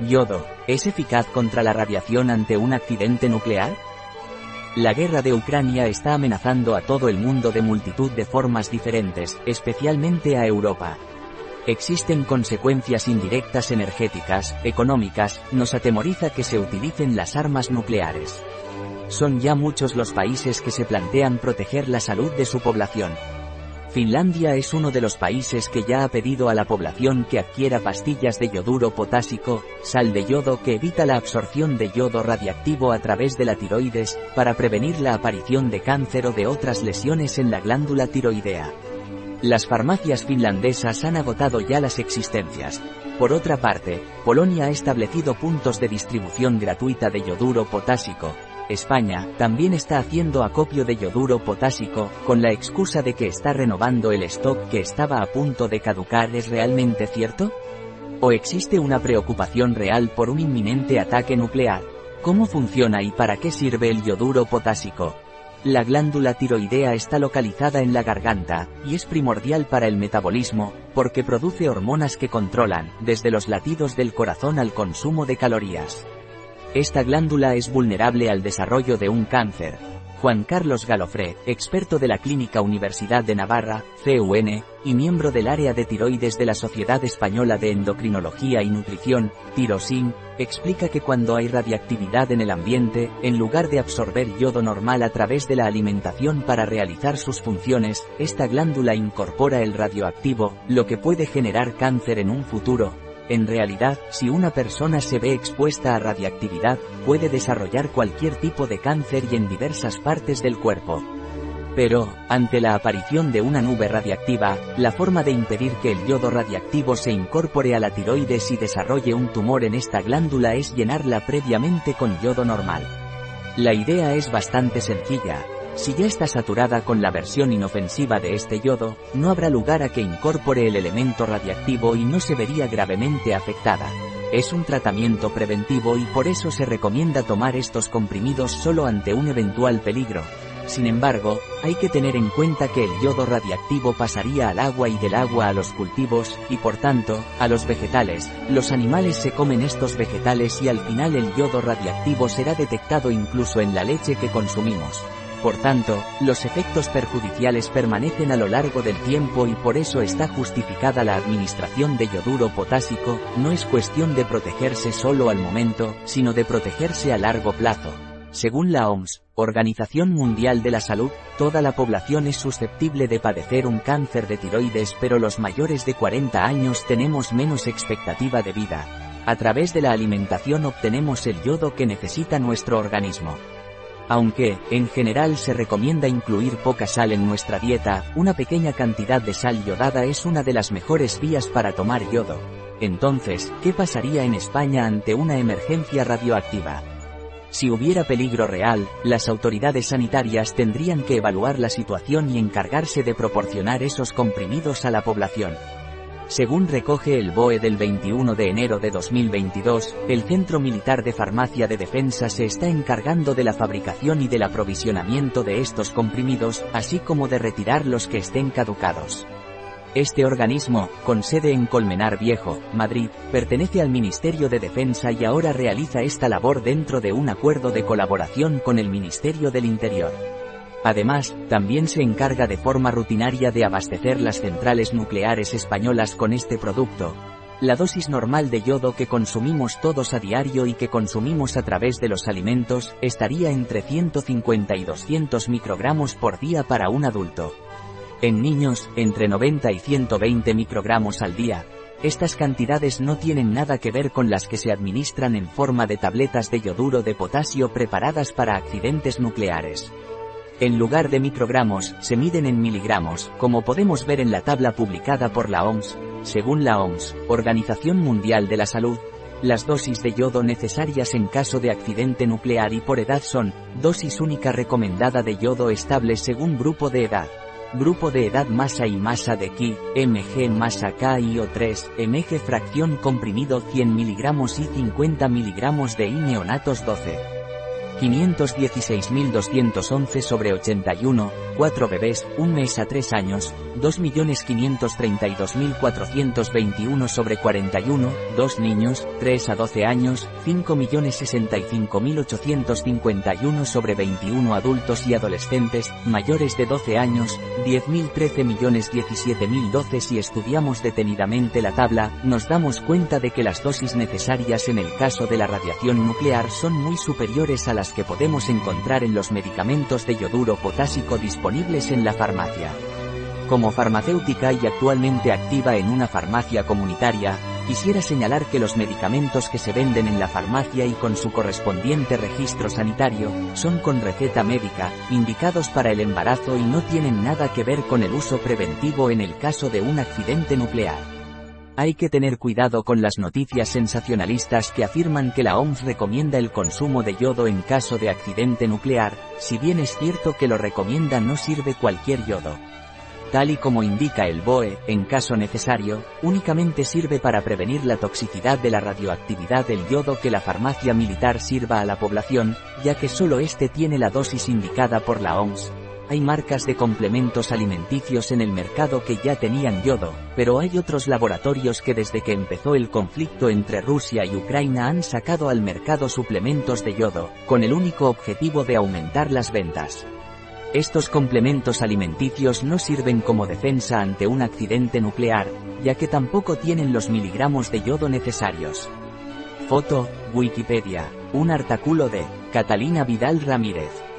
Yodo, ¿es eficaz contra la radiación ante un accidente nuclear? La guerra de Ucrania está amenazando a todo el mundo de multitud de formas diferentes, especialmente a Europa. Existen consecuencias indirectas energéticas, económicas, nos atemoriza que se utilicen las armas nucleares. Son ya muchos los países que se plantean proteger la salud de su población. Finlandia es uno de los países que ya ha pedido a la población que adquiera pastillas de yoduro potásico, sal de yodo que evita la absorción de yodo radiactivo a través de la tiroides, para prevenir la aparición de cáncer o de otras lesiones en la glándula tiroidea. Las farmacias finlandesas han agotado ya las existencias. Por otra parte, Polonia ha establecido puntos de distribución gratuita de yoduro potásico, España, también está haciendo acopio de yoduro potásico, con la excusa de que está renovando el stock que estaba a punto de caducar. ¿Es realmente cierto? ¿O existe una preocupación real por un inminente ataque nuclear? ¿Cómo funciona y para qué sirve el yoduro potásico? La glándula tiroidea está localizada en la garganta, y es primordial para el metabolismo, porque produce hormonas que controlan, desde los latidos del corazón al consumo de calorías. Esta glándula es vulnerable al desarrollo de un cáncer. Juan Carlos Galofré, experto de la Clínica Universidad de Navarra, CUN, y miembro del área de tiroides de la Sociedad Española de Endocrinología y Nutrición, Tirosin, explica que cuando hay radiactividad en el ambiente, en lugar de absorber yodo normal a través de la alimentación para realizar sus funciones, esta glándula incorpora el radioactivo, lo que puede generar cáncer en un futuro, en realidad, si una persona se ve expuesta a radiactividad, puede desarrollar cualquier tipo de cáncer y en diversas partes del cuerpo. Pero, ante la aparición de una nube radiactiva, la forma de impedir que el yodo radiactivo se incorpore a la tiroides y desarrolle un tumor en esta glándula es llenarla previamente con yodo normal. La idea es bastante sencilla, si ya está saturada con la versión inofensiva de este yodo, no habrá lugar a que incorpore el elemento radiactivo y no se vería gravemente afectada. Es un tratamiento preventivo y por eso se recomienda tomar estos comprimidos solo ante un eventual peligro. Sin embargo, hay que tener en cuenta que el yodo radiactivo pasaría al agua y del agua a los cultivos, y por tanto, a los vegetales. Los animales se comen estos vegetales y al final el yodo radiactivo será detectado incluso en la leche que consumimos. Por tanto, los efectos perjudiciales permanecen a lo largo del tiempo y por eso está justificada la administración de yoduro potásico, no es cuestión de protegerse solo al momento, sino de protegerse a largo plazo. Según la OMS, Organización Mundial de la Salud, toda la población es susceptible de padecer un cáncer de tiroides pero los mayores de 40 años tenemos menos expectativa de vida. A través de la alimentación obtenemos el yodo que necesita nuestro organismo. Aunque, en general se recomienda incluir poca sal en nuestra dieta, una pequeña cantidad de sal yodada es una de las mejores vías para tomar yodo. Entonces, ¿qué pasaría en España ante una emergencia radioactiva? Si hubiera peligro real, las autoridades sanitarias tendrían que evaluar la situación y encargarse de proporcionar esos comprimidos a la población. Según recoge el BOE del 21 de enero de 2022, el Centro Militar de Farmacia de Defensa se está encargando de la fabricación y del aprovisionamiento de estos comprimidos, así como de retirar los que estén caducados. Este organismo, con sede en Colmenar Viejo, Madrid, pertenece al Ministerio de Defensa y ahora realiza esta labor dentro de un acuerdo de colaboración con el Ministerio del Interior. Además, también se encarga de forma rutinaria de abastecer las centrales nucleares españolas con este producto. La dosis normal de yodo que consumimos todos a diario y que consumimos a través de los alimentos estaría entre 150 y 200 microgramos por día para un adulto. En niños, entre 90 y 120 microgramos al día. Estas cantidades no tienen nada que ver con las que se administran en forma de tabletas de yoduro de potasio preparadas para accidentes nucleares. En lugar de microgramos, se miden en miligramos, como podemos ver en la tabla publicada por la OMS. Según la OMS, Organización Mundial de la Salud, las dosis de yodo necesarias en caso de accidente nuclear y por edad son, dosis única recomendada de yodo estable según grupo de edad. Grupo de edad masa y masa de Ki, mg masa K y O3, mg fracción comprimido 100 mg y 50 mg de I neonatos 12. 516.211 sobre 81, 4 bebés, 1 mes a 3 años, 2.532.421 sobre 41, 2 niños, 3 a 12 años, 5.065.851 sobre 21 adultos y adolescentes, mayores de 12 años, 10.013.017.012 Si estudiamos detenidamente la tabla, nos damos cuenta de que las dosis necesarias en el caso de la radiación nuclear son muy superiores a las que podemos encontrar en los medicamentos de yoduro potásico disponibles en la farmacia. Como farmacéutica y actualmente activa en una farmacia comunitaria, quisiera señalar que los medicamentos que se venden en la farmacia y con su correspondiente registro sanitario, son con receta médica, indicados para el embarazo y no tienen nada que ver con el uso preventivo en el caso de un accidente nuclear. Hay que tener cuidado con las noticias sensacionalistas que afirman que la OMS recomienda el consumo de yodo en caso de accidente nuclear, si bien es cierto que lo recomienda no sirve cualquier yodo. Tal y como indica el BOE, en caso necesario, únicamente sirve para prevenir la toxicidad de la radioactividad del yodo que la farmacia militar sirva a la población, ya que solo este tiene la dosis indicada por la OMS, hay marcas de complementos alimenticios en el mercado que ya tenían yodo, pero hay otros laboratorios que desde que empezó el conflicto entre Rusia y Ucrania han sacado al mercado suplementos de yodo, con el único objetivo de aumentar las ventas. Estos complementos alimenticios no sirven como defensa ante un accidente nuclear, ya que tampoco tienen los miligramos de yodo necesarios. Foto, Wikipedia. Un artículo de Catalina Vidal Ramírez.